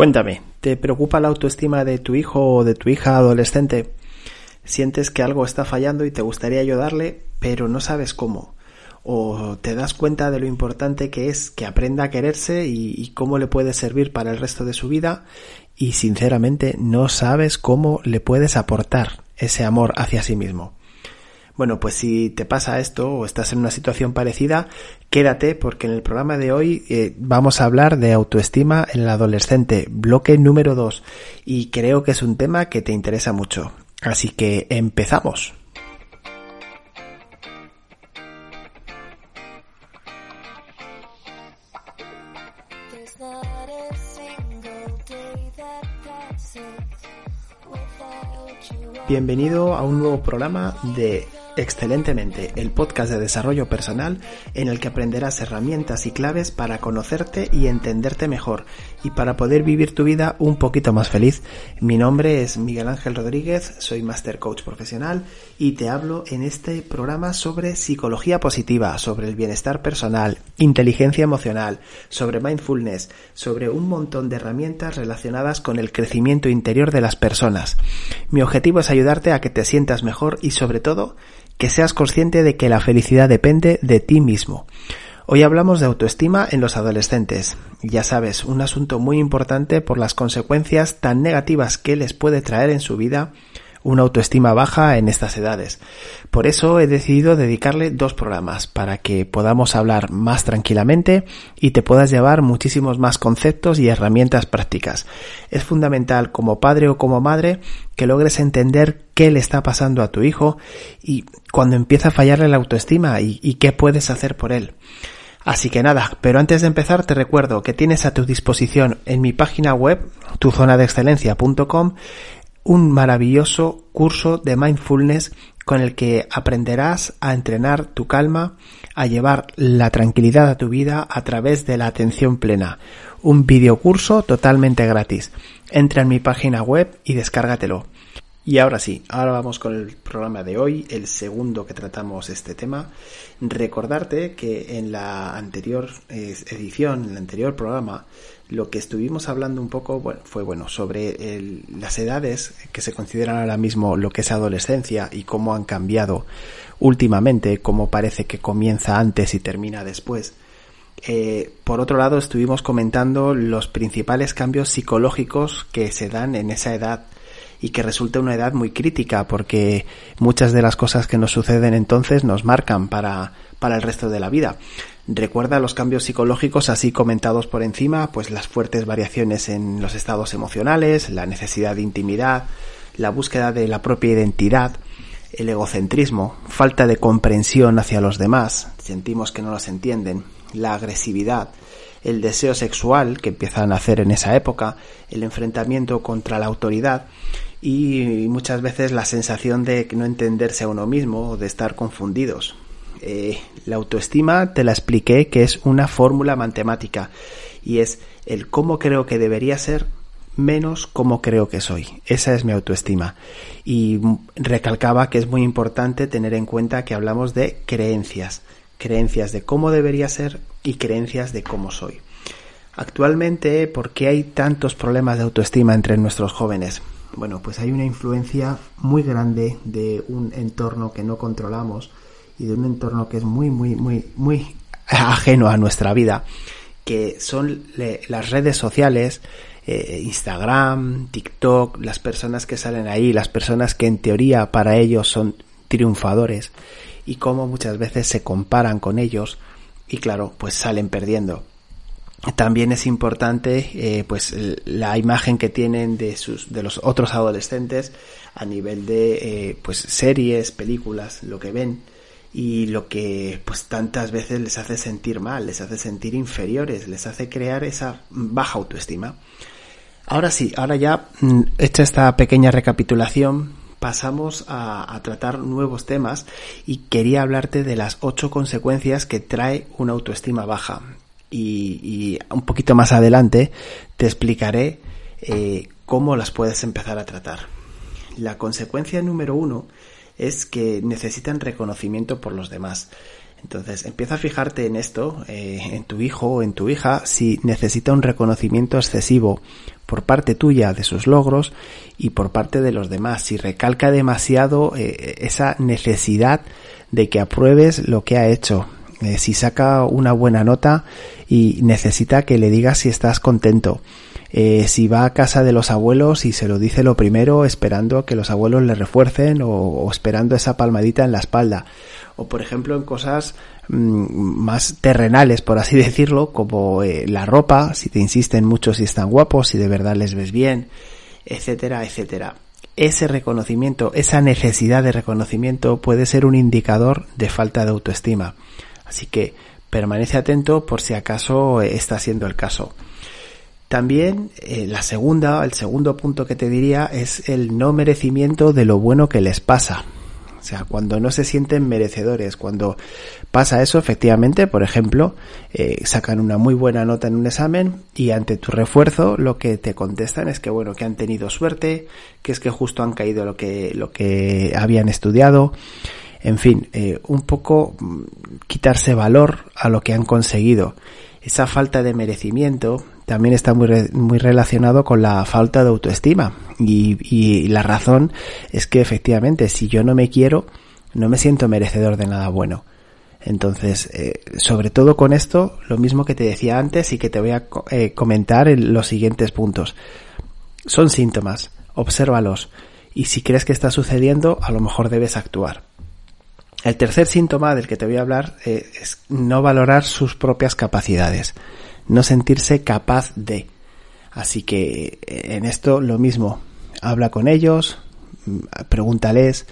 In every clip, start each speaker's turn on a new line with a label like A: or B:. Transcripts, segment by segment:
A: Cuéntame, ¿te preocupa la autoestima de tu hijo o de tu hija adolescente? ¿Sientes que algo está fallando y te gustaría ayudarle, pero no sabes cómo? ¿O te das cuenta de lo importante que es que aprenda a quererse y, cómo le puede servir para el resto de su vida? Y sinceramente no sabes cómo le puedes aportar ese amor hacia sí mismo. Bueno, pues si te pasa esto o estás en una situación parecida, quédate porque en el programa de hoy eh, vamos a hablar de autoestima en el adolescente, bloque número 2, y creo que es un tema que te interesa mucho. Así que empezamos. Bienvenido a un nuevo programa de Excelentemente, el podcast de desarrollo personal en el que aprenderás herramientas y claves para conocerte y entenderte mejor y para poder vivir tu vida un poquito más feliz. Mi nombre es Miguel Ángel Rodríguez, soy Master Coach profesional y te hablo en este programa sobre psicología positiva, sobre el bienestar personal, inteligencia emocional, sobre mindfulness, sobre un montón de herramientas relacionadas con el crecimiento interior de las personas. Mi objetivo es ayudarte a que te sientas mejor y sobre todo que seas consciente de que la felicidad depende de ti mismo. Hoy hablamos de autoestima en los adolescentes. Ya sabes, un asunto muy importante por las consecuencias tan negativas que les puede traer en su vida una autoestima baja en estas edades. Por eso he decidido dedicarle dos programas para que podamos hablar más tranquilamente y te puedas llevar muchísimos más conceptos y herramientas prácticas. Es fundamental como padre o como madre que logres entender qué le está pasando a tu hijo y cuando empieza a fallarle la autoestima y, qué puedes hacer por él. Así que nada, pero antes de empezar te recuerdo que tienes a tu disposición en mi página web, tuzonadeexcelencia.com, un maravilloso curso de mindfulness con el que aprenderás a entrenar tu calma, a llevar la tranquilidad a tu vida a través de la atención plena. Un videocurso totalmente gratis. Entra en mi página web y descárgatelo. Y ahora sí, ahora vamos con el programa de hoy, el segundo que tratamos este tema. Recordarte que en la anterior eh, edición, en el anterior programa, lo que estuvimos hablando un poco fue bueno sobre las edades que se consideran ahora mismo lo que es adolescencia y cómo han cambiado últimamente, cómo parece que comienza antes y termina después. Eh, por otro lado, estuvimos comentando los principales cambios psicológicos que se dan en esa edad y que resulta una edad muy crítica porque muchas de las cosas que nos suceden entonces nos marcan para, para el resto de la vida. Recuerda los cambios psicológicos así comentados por encima, pues las fuertes variaciones en los estados emocionales, la necesidad de intimidad, la búsqueda de la propia identidad, el egocentrismo, falta de comprensión hacia los demás, sentimos que no los entienden, la agresividad, el deseo sexual que empiezan a hacer en esa época, el enfrentamiento contra la autoridad y muchas veces la sensación de no entenderse a uno mismo o de estar confundidos. Eh, la autoestima te la expliqué que es una fórmula matemática y es el cómo creo que debería ser menos cómo creo que soy. Esa es mi autoestima. Y recalcaba que es muy importante tener en cuenta que hablamos de creencias. Creencias de cómo debería ser y creencias de cómo soy. Actualmente, ¿por qué hay tantos problemas de autoestima entre nuestros jóvenes? Bueno, pues hay una influencia muy grande de un entorno que no controlamos y de un entorno que es muy, muy, muy, muy ajeno a nuestra vida, que son las redes sociales, eh, Instagram, TikTok, las personas que salen ahí, las personas que en teoría para ellos son triunfadores y cómo muchas veces se comparan con ellos y claro, pues salen perdiendo. También es importante eh, pues la imagen que tienen de sus de los otros adolescentes a nivel de eh, pues series, películas, lo que ven y lo que pues tantas veces les hace sentir mal, les hace sentir inferiores, les hace crear esa baja autoestima. Ahora sí, ahora ya mm, hecha esta pequeña recapitulación, pasamos a, tratar nuevos temas y quería hablarte de las ocho consecuencias que trae una autoestima baja. Y, un poquito más adelante te explicaré eh, cómo las puedes empezar a tratar. La consecuencia número uno es que necesitan reconocimiento por los demás. Entonces, empieza a fijarte en esto, eh, en tu hijo o en tu hija, si necesita un reconocimiento excesivo por parte tuya de sus logros y por parte de los demás, si recalca demasiado eh, esa necesidad de que apruebes lo que ha hecho, eh, si saca una buena nota y necesita que le digas si estás contento, eh, si va a casa de los abuelos y se lo dice lo primero esperando que los abuelos le refuercen o, esperando esa palmadita en la espalda. O por ejemplo en cosas mm, más terrenales, por así decirlo, como eh, la ropa, si te insisten mucho si están guapos, si de verdad les ves bien, etcétera, etcétera. Ese reconocimiento, esa necesidad de reconocimiento puede ser un indicador de falta de autoestima. Así que permanece atento por si acaso está siendo el caso. También eh, la segunda, el segundo punto que te diría es el no merecimiento de lo bueno que les pasa. O sea, cuando no se sienten merecedores, cuando pasa eso, efectivamente, por ejemplo, eh, sacan una muy buena nota en un examen y ante tu refuerzo lo que te contestan es que bueno, que han tenido suerte, que es que justo han caído lo que, lo que habían estudiado. En fin, eh, un poco mm, quitarse valor a lo que han conseguido. Esa falta de merecimiento también está muy, muy relacionado con la falta de autoestima. Y, la razón es que efectivamente, si yo no me quiero, no me siento merecedor de nada bueno. Entonces, eh, sobre todo con esto, lo mismo que te decía antes y que te voy a eh, comentar en los siguientes puntos. Son síntomas, obsérvalos y si crees que está sucediendo, a lo mejor debes actuar. El tercer síntoma del que te voy a hablar eh, es no valorar sus propias capacidades no sentirse capaz de. Así que eh, en esto lo mismo, habla con ellos, mm, pregúntales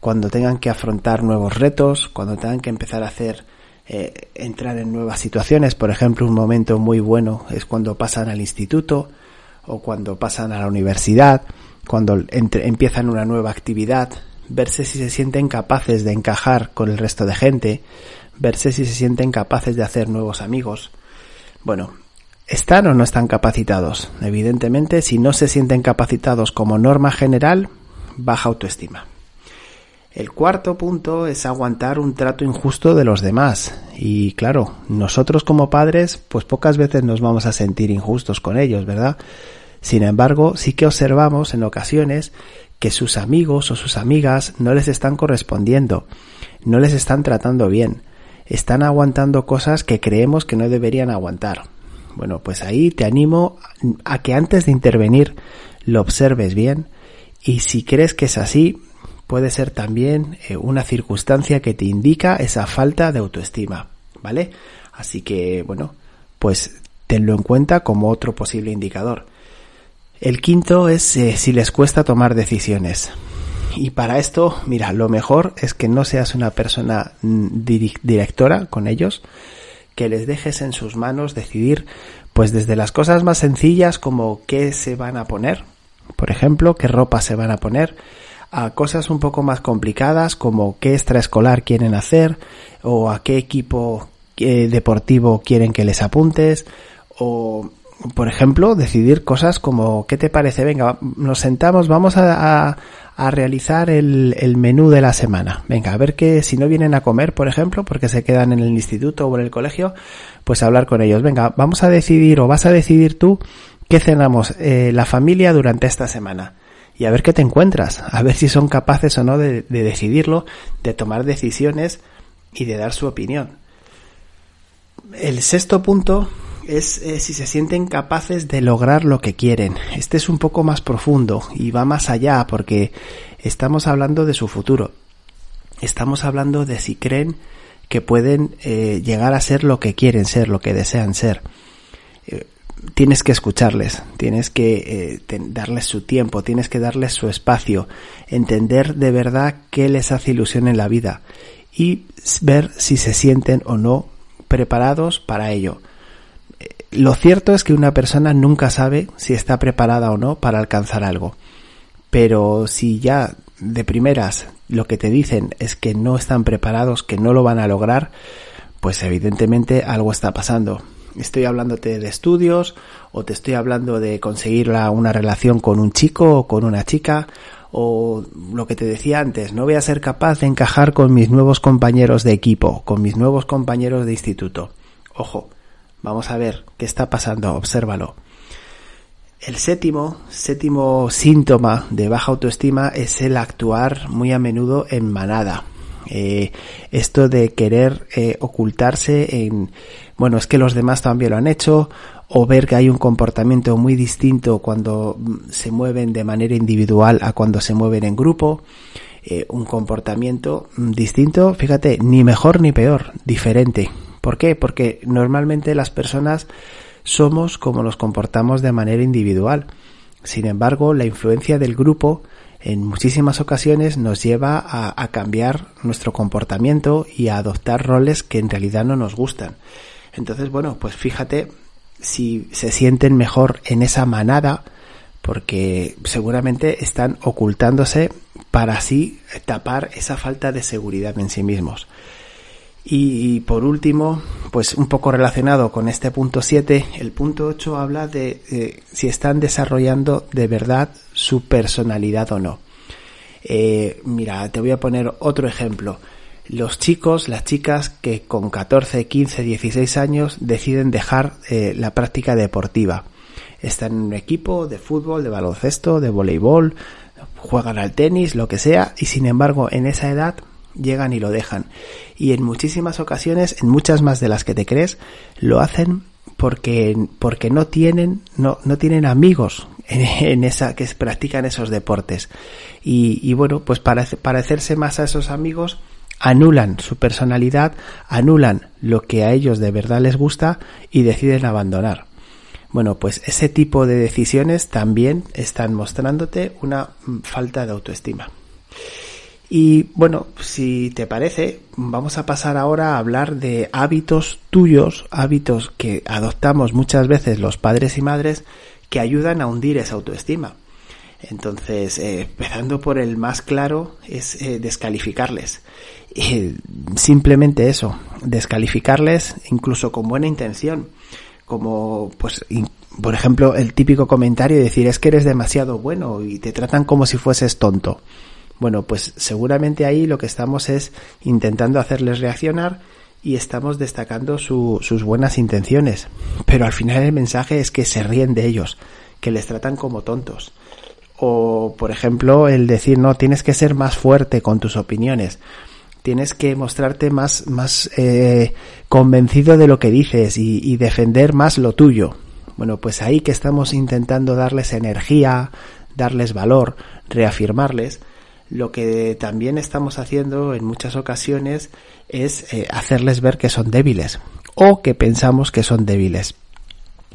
A: cuando tengan que afrontar nuevos retos, cuando tengan que empezar a hacer eh, entrar en nuevas situaciones, por ejemplo, un momento muy bueno es cuando pasan al instituto o cuando pasan a la universidad, cuando empiezan una nueva actividad, verse si se sienten capaces de encajar con el resto de gente, verse si se sienten capaces de hacer nuevos amigos, bueno, ¿están o no están capacitados? Evidentemente, si no se sienten capacitados como norma general, baja autoestima. El cuarto punto es aguantar un trato injusto de los demás. Y claro, nosotros como padres, pues pocas veces nos vamos a sentir injustos con ellos, ¿verdad? Sin embargo, sí que observamos en ocasiones que sus amigos o sus amigas no les están correspondiendo, no les están tratando bien están aguantando cosas que creemos que no deberían aguantar. Bueno, pues ahí te animo a que antes de intervenir lo observes bien y si crees que es así, puede ser también eh, una circunstancia que te indica esa falta de autoestima, ¿vale? Así que, bueno, pues tenlo en cuenta como otro posible indicador. El quinto es eh, si les cuesta tomar decisiones. Y para esto, mira, lo mejor es que no seas una persona mm, directora con ellos, que les dejes en sus manos decidir, pues desde las cosas más sencillas como qué se van a poner, por ejemplo, qué ropa se van a poner, a cosas un poco más complicadas como qué extraescolar quieren hacer o a qué equipo eh, deportivo quieren que les apuntes o por ejemplo, decidir cosas como, ¿qué te parece? Venga, nos sentamos, vamos a, a, realizar el, el, menú de la semana. Venga, a ver que si no vienen a comer, por ejemplo, porque se quedan en el instituto o en el colegio, pues hablar con ellos. Venga, vamos a decidir o vas a decidir tú qué cenamos eh, la familia durante esta semana. Y a ver qué te encuentras, a ver si son capaces o no de, de decidirlo, de tomar decisiones y de dar su opinión. El sexto punto es eh, si se sienten capaces de lograr lo que quieren. Este es un poco más profundo y va más allá porque estamos hablando de su futuro. Estamos hablando de si creen que pueden eh, llegar a ser lo que quieren ser, lo que desean ser. Eh, tienes que escucharles, tienes que darles su tiempo, tienes que darles su espacio, entender de verdad qué les hace ilusión en la vida y ver si se sienten o no preparados para ello. Lo cierto es que una persona nunca sabe si está preparada o no para alcanzar algo. Pero si ya de primeras lo que te dicen es que no están preparados, que no lo van a lograr, pues evidentemente algo está pasando. Estoy hablándote de estudios o te estoy hablando de conseguir una relación con un chico o con una chica o lo que te decía antes, no voy a ser capaz de encajar con mis nuevos compañeros de equipo, con mis nuevos compañeros de instituto. Ojo, vamos a ver qué está pasando, obsérvalo. El séptimo, séptimo síntoma de baja autoestima es el actuar muy a menudo en manada. Eh, esto de querer eh, ocultarse en, bueno, es que los demás también lo han hecho, o ver que hay un comportamiento muy distinto cuando mm, se mueven de manera individual a cuando se mueven en grupo. Eh, un comportamiento mm, distinto, fíjate, ni mejor ni peor, diferente. ¿Por qué? Porque normalmente las personas somos como nos comportamos de manera individual. Sin embargo, la influencia del grupo en muchísimas ocasiones nos lleva a, cambiar nuestro comportamiento y a adoptar roles que en realidad no nos gustan. Entonces, bueno, pues fíjate si se sienten mejor en esa manada, porque seguramente están ocultándose para así tapar esa falta de seguridad en sí mismos. Y, por último, pues un poco relacionado con este punto 7, el punto 8 habla de si están desarrollando de verdad su personalidad o no. Eh, mira, te voy a poner otro ejemplo. Los chicos, las chicas que con 14, 15, 16 años deciden dejar eh, la práctica deportiva. Están en un equipo de fútbol, de baloncesto, de voleibol, juegan al tenis, lo que sea, y sin embargo en esa edad llegan y lo dejan. Y en muchísimas ocasiones, en muchas más de las que te crees, lo hacen porque, porque no tienen, no, no tienen amigos en, esa, que practican esos deportes. Y, y bueno, pues para parecerse más a esos amigos, anulan su personalidad, anulan lo que a ellos de verdad les gusta y deciden abandonar. Bueno, pues ese tipo de decisiones también están mostrándote una mm, falta de autoestima. Y bueno, si te parece, vamos a pasar ahora a hablar de hábitos tuyos, hábitos que adoptamos muchas veces los padres y madres que ayudan a hundir esa autoestima. Entonces, eh, empezando por el más claro, es eh, descalificarles. simplemente eso, descalificarles incluso con buena intención. Como, pues, por ejemplo, el típico comentario de decir es que eres demasiado bueno y te tratan como si fueses tonto. Bueno, pues seguramente ahí lo que estamos es intentando hacerles reaccionar y estamos destacando sus buenas intenciones. Pero al final el mensaje es que se ríen de ellos, que les tratan como tontos. O, por ejemplo, el decir, no, tienes que ser más fuerte con tus opiniones. Tienes que mostrarte más, más eh, convencido de lo que dices y defender más lo tuyo. Bueno, pues ahí que estamos intentando darles energía, darles valor, reafirmarles, lo que también estamos haciendo en muchas ocasiones es eh, hacerles ver que son débiles o que pensamos que son débiles.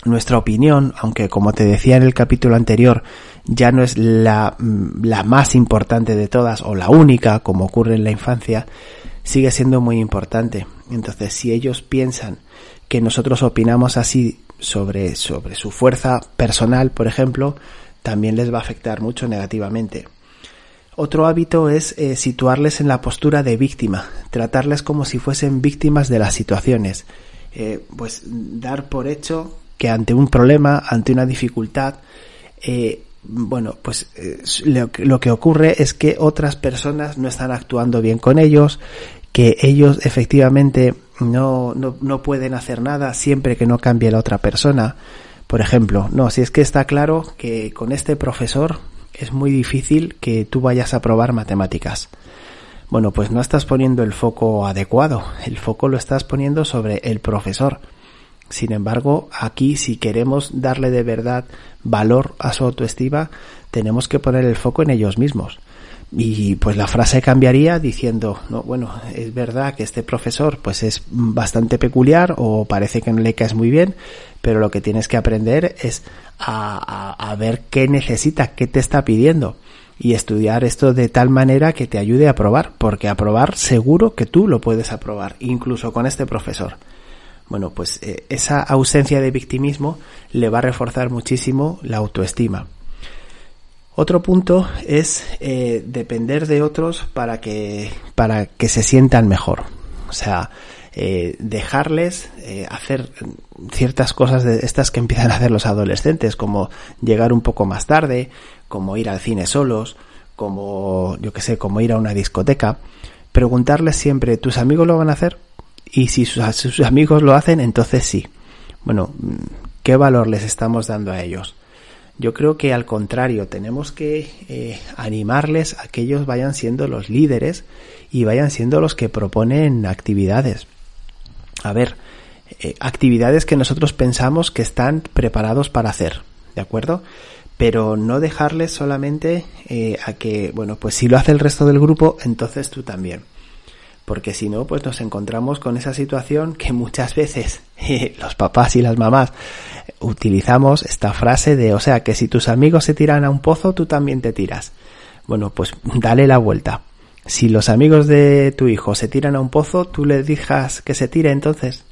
A: Nuestra opinión, aunque como te decía en el capítulo anterior, ya no es la, mm, la más importante de todas o la única, como ocurre en la infancia, sigue siendo muy importante. Entonces, si ellos piensan que nosotros opinamos así sobre, sobre su fuerza personal, por ejemplo, también les va a afectar mucho negativamente. Otro hábito es eh, situarles en la postura de víctima, tratarles como si fuesen víctimas de las situaciones. Eh, pues dar por hecho que ante un problema, ante una dificultad, eh, bueno, pues lo, lo, que ocurre es que otras personas no están actuando bien con ellos, que ellos efectivamente no, no, no pueden hacer nada siempre que no cambie la otra persona. Por ejemplo, no, si es que está claro que con este profesor es muy difícil que tú vayas a probar matemáticas. Bueno, pues no estás poniendo el foco adecuado, el foco lo estás poniendo sobre el profesor. Sin embargo, aquí si queremos darle de verdad valor a su autoestima, tenemos que poner el foco en ellos mismos. Y pues la frase cambiaría diciendo, no, bueno, es verdad que este profesor pues es bastante peculiar o parece que no le caes muy bien, pero lo que tienes que aprender es a, ver qué necesita, qué te está pidiendo. y estudiar esto de tal manera que te ayude a aprobar, porque aprobar seguro que tú lo puedes aprobar, incluso con este profesor. Bueno, pues eh, esa ausencia de victimismo le va a reforzar muchísimo la autoestima. Otro punto es eh, depender de otros para que, para que se sientan mejor. O sea, eh, dejarles eh, hacer ciertas cosas de estas que empiezan a hacer los adolescentes, como llegar un poco más tarde, como ir al cine solos, como, yo que sé, como ir a una discoteca. Preguntarles siempre, ¿tus amigos lo van a hacer? Y si sus, sus amigos lo hacen, entonces sí. Bueno, ¿qué valor les estamos dando a ellos? Yo creo que al contrario, tenemos que eh, animarles a que ellos vayan siendo los líderes y vayan siendo los que proponen actividades. A ver, eh, actividades que nosotros pensamos que están preparados para hacer, ¿de acuerdo? Pero no dejarles solamente eh, a que, bueno, pues si lo hace el resto del grupo, entonces tú también porque si no, pues nos encontramos con esa situación que muchas veces los papás y las mamás utilizamos esta frase de, o sea, que si tus amigos se tiran a un pozo, tú también te tiras. Bueno, pues dale la vuelta. Si los amigos de tu hijo se tiran a un pozo, tú le digas que se tire entonces.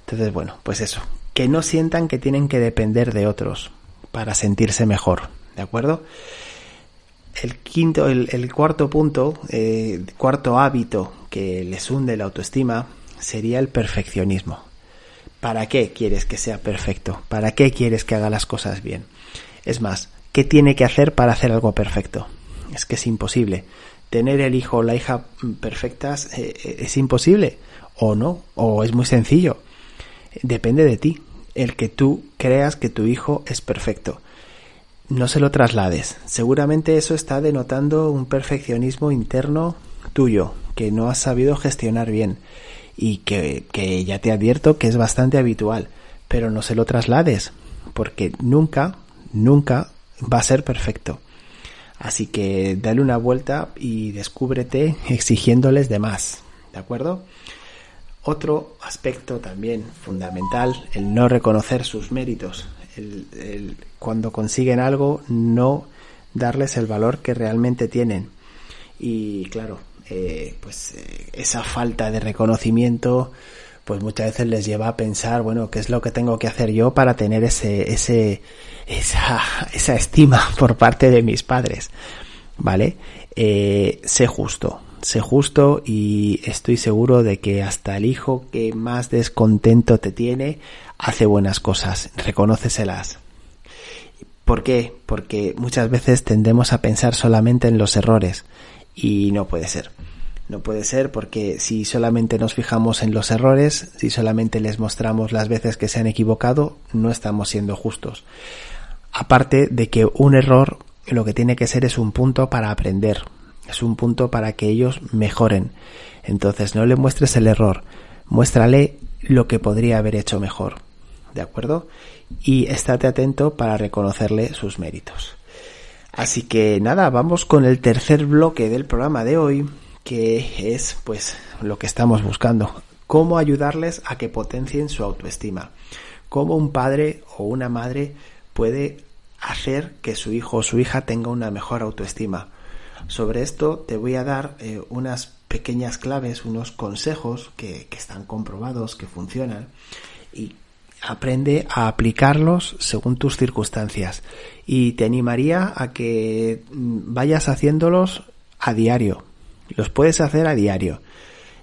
A: Entonces, bueno, pues eso, que no sientan que tienen que depender de otros para sentirse mejor, ¿de acuerdo? El quinto, el, cuarto punto, eh, cuarto hábito que les hunde la autoestima sería el perfeccionismo. ¿Para qué quieres que sea perfecto? ¿Para qué quieres que haga las cosas bien? Es más, ¿qué tiene que hacer para hacer algo perfecto? Es que es imposible. Tener el hijo o la hija perfectas eh, eh, es imposible. O no, o es muy sencillo. Depende de ti. El que tú creas que tu hijo es perfecto no se lo traslades. Seguramente eso está denotando un perfeccionismo interno tuyo, que no has sabido gestionar bien y que, que, ya te advierto que es bastante habitual, pero no se lo traslades, porque nunca, nunca va a ser perfecto. Así que dale una vuelta y descúbrete exigiéndoles de más, ¿de acuerdo? Otro aspecto también fundamental, el no reconocer sus méritos el, cuando consiguen algo, no darles el valor que realmente tienen. Y claro, eh, pues eh, esa falta de reconocimiento, pues muchas veces les lleva a pensar, bueno, ¿qué es lo que tengo que hacer yo para tener ese, ese, esa, esa estima por parte de mis padres? ¿Vale? Eh, sé justo, sé justo y estoy seguro de que hasta el hijo que más descontento te tiene hace buenas cosas, reconóceselas. ¿Por qué? Porque muchas veces tendemos a pensar solamente en los errores y no puede ser. No puede ser porque si solamente nos fijamos en los errores, si solamente les mostramos las veces que se han equivocado, no estamos siendo justos. Aparte de que un error lo que tiene que ser es un punto para aprender, es un punto para que ellos mejoren. Entonces no le muestres el error, muéstrale lo que podría haber hecho mejor. ¿de acuerdo? Y estate atento para reconocerle sus méritos. Así que nada, vamos con el tercer bloque del programa de hoy, que es pues lo que estamos buscando, cómo ayudarles a que potencien su autoestima, cómo un padre o una madre puede hacer que su hijo o su hija tenga una mejor autoestima. Sobre esto te voy a dar eh, unas pequeñas claves, unos consejos que, que están comprobados, que funcionan y aprende a aplicarlos según tus circunstancias y te animaría a que mm, vayas haciéndolos a diario. Los puedes hacer a diario.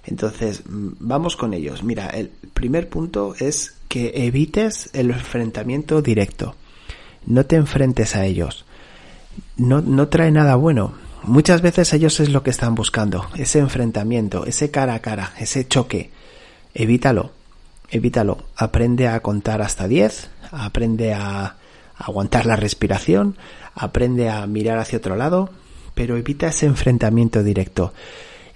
A: Entonces, mm, vamos con ellos. Mira, el primer punto es que evites el enfrentamiento directo. No te enfrentes a ellos. No, no trae nada bueno. Muchas veces ellos es lo que están buscando, ese enfrentamiento, ese cara a cara, ese choque. Evítalo evítalo. Aprende a contar hasta 10, aprende a aguantar la respiración, aprende a mirar hacia otro lado, pero evita ese enfrentamiento directo.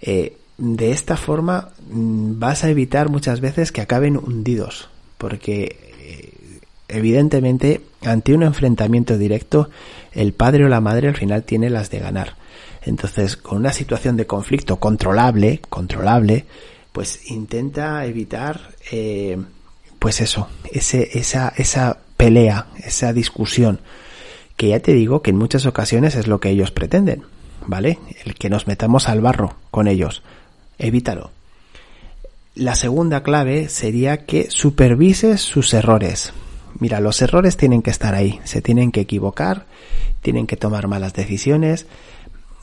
A: Eh, de esta forma mm, vas a evitar muchas veces que acaben hundidos, porque eh, evidentemente ante un enfrentamiento directo el padre o la madre al final tiene las de ganar. Entonces, con una situación de conflicto controlable, controlable, pues intenta evitar, eh, pues eso, esa, esa pelea, esa discusión, que ya te digo que en muchas ocasiones es lo que ellos pretenden. ¿vale? El que nos metamos al barro con ellos. Evítalo. La segunda clave sería que supervises sus errores. Mira, los errores tienen que estar ahí, se tienen que equivocar, tienen que tomar malas decisiones,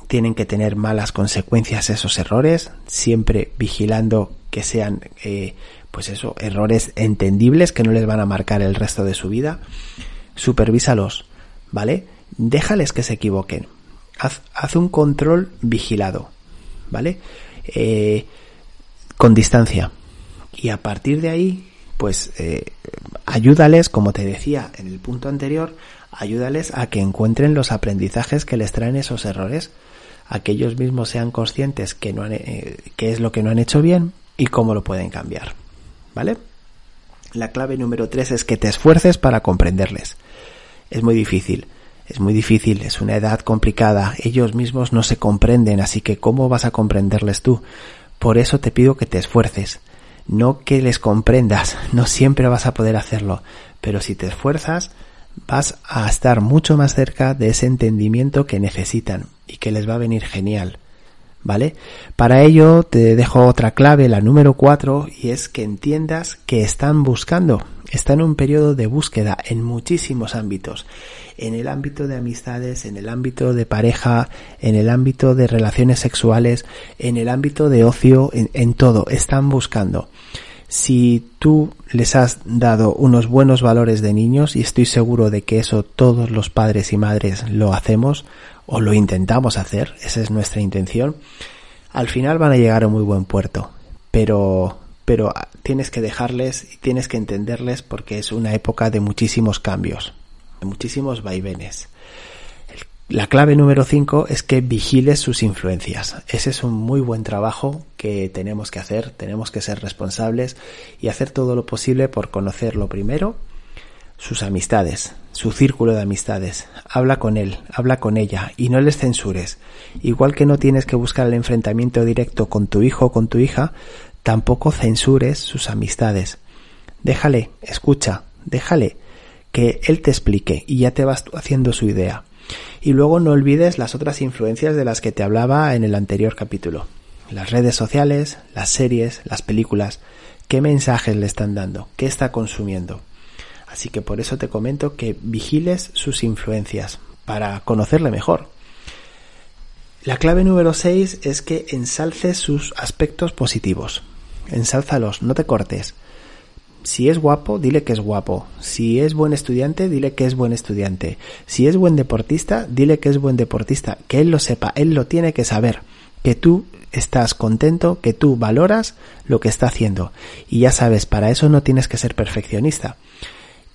A: tienen que tener malas consecuencias esos errores, siempre vigilando que sean, eh, pues eso, errores entendibles que no les van a marcar el resto de su vida. Supervísalos, ¿vale? Déjales que se equivoquen. Haz, haz un control vigilado, ¿vale? Eh, con distancia. Y a partir de ahí, pues eh, ayúdales, como te decía en el punto anterior, ayúdales a que encuentren los aprendizajes que les traen esos errores, a que ellos mismos sean conscientes que no han, eh, qué es lo que no han hecho bien y cómo lo pueden cambiar. ¿Vale? La clave número tres es que te esfuerces para comprenderles. Es muy difícil, es muy difícil, es una edad complicada, ellos mismos no se comprenden, así que ¿cómo vas a comprenderles tú? Por eso te pido que te esfuerces, no que les comprendas, no siempre vas a poder hacerlo, pero si te esfuerzas, vas a estar mucho más cerca de ese entendimiento que necesitan y que les va a venir genial. ¿Vale? Para ello te dejo otra clave, la número cuatro, y es que entiendas que están buscando, están en un periodo de búsqueda en muchísimos ámbitos, en el ámbito de amistades, en el ámbito de pareja, en el ámbito de relaciones sexuales, en el ámbito de ocio, en todo, están buscando si tú les has dado unos buenos valores de niños, y estoy seguro de que eso todos los padres y madres lo hacemos o lo intentamos hacer, esa es nuestra intención, al final van a llegar a muy buen puerto. Pero, pero tienes que dejarles y tienes que entenderles porque es una época de muchísimos cambios, de muchísimos vaivenes. La clave número 5 es que vigiles sus influencias. Ese es un muy buen trabajo que tenemos que hacer, tenemos que ser responsables y hacer todo lo posible por conocer lo primero, sus amistades, su círculo de amistades. Habla con él, habla con ella y no les censures. Igual que no tienes que buscar el enfrentamiento directo con tu hijo o con tu hija, tampoco censures sus amistades. Déjale, escucha, déjale que él te explique y ya te vas haciendo su idea. Y luego no olvides las otras influencias de las que te hablaba en el anterior capítulo. Las redes sociales, las series, las películas. ¿Qué mensajes le están dando? ¿Qué está consumiendo? Así que por eso te comento que vigiles sus influencias para conocerle mejor. La clave número 6 es que ensalces sus aspectos positivos. Ensálzalos, no te cortes. Si es guapo, dile que es guapo. Si es buen estudiante, dile que es buen estudiante. Si es buen deportista, dile que es buen deportista. Que él lo sepa, él lo tiene que saber. Que tú estás contento, que tú valoras lo que está haciendo. Y ya sabes, para eso no tienes que ser perfeccionista.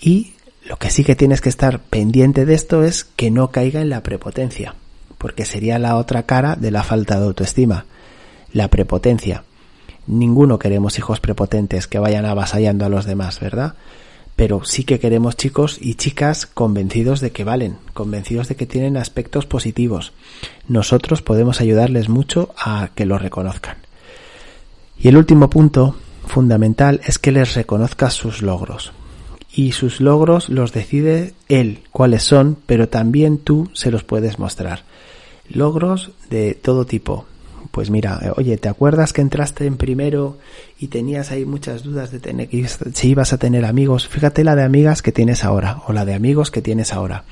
A: Y lo que sí que tienes que estar pendiente de esto es que no caiga en la prepotencia. Porque sería la otra cara de la falta de autoestima. La prepotencia. Ninguno queremos hijos prepotentes que vayan avasallando a los demás, ¿verdad? Pero sí que queremos chicos y chicas convencidos de que valen, convencidos de que tienen aspectos positivos. Nosotros podemos ayudarles mucho a que lo reconozcan. Y el último punto fundamental es que les reconozcas sus logros. Y sus logros los decide él, cuáles son, pero también tú se los puedes mostrar. Logros de todo tipo, pues mira, eh, oye, ¿te acuerdas que entraste en primero y tenías ahí muchas dudas de tener si ibas a tener amigos? Fíjate la de amigas que tienes ahora o la de amigos que tienes ahora.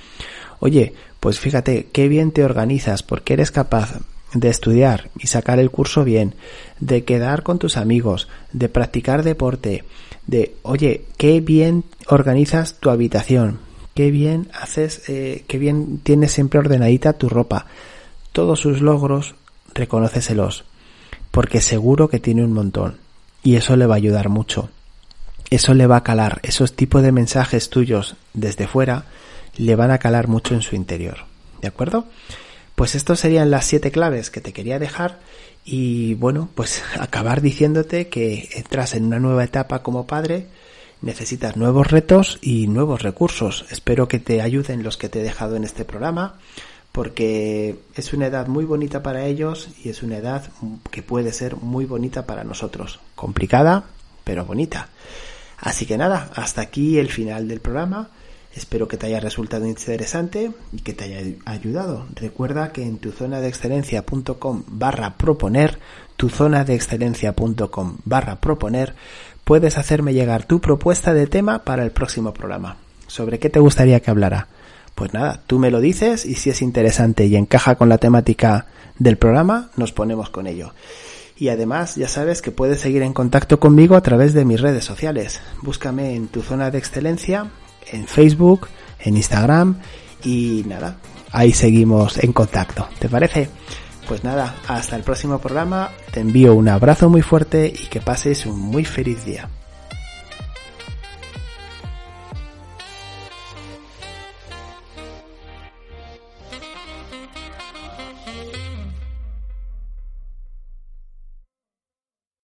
A: Oye, pues fíjate qué bien te organizas porque eres capaz de estudiar y sacar el curso bien, de quedar con tus amigos, de practicar deporte, de, oye, qué bien organizas tu habitación, qué bien haces, eh, qué bien tienes siempre ordenadita tu ropa. Todos sus logros reconóceselos, porque seguro que tiene un montón y eso le va a ayudar mucho. Eso le va a calar, esos tipos de mensajes tuyos desde fuera le van a calar mucho en su interior. ¿De acuerdo? Pues estas serían las siete claves que te quería dejar y bueno, pues acabar diciéndote que entras en una nueva etapa como padre, necesitas nuevos retos y nuevos recursos. Espero que te ayuden los que te he dejado en este programa porque es una edad muy bonita para ellos y es una edad que puede ser muy bonita para nosotros. Complicada, pero bonita. Así que nada, hasta aquí el final del programa. Espero que te haya resultado interesante y que te haya ayudado. Recuerda que en tu zona de excelencia.com barra proponer, tu zona de excelencia.com barra proponer, puedes hacerme llegar tu propuesta de tema para el próximo programa. ¿Sobre qué te gustaría que hablara? Pues nada, tú me lo dices y si es interesante y encaja con la temática del programa, nos ponemos con ello. Y además ya sabes que puedes seguir en contacto conmigo a través de mis redes sociales. Búscame en tu zona de excelencia, en Facebook, en Instagram y nada, ahí seguimos en contacto. ¿Te parece? Pues nada, hasta el próximo programa, te envío un abrazo muy fuerte y que pases un muy feliz día.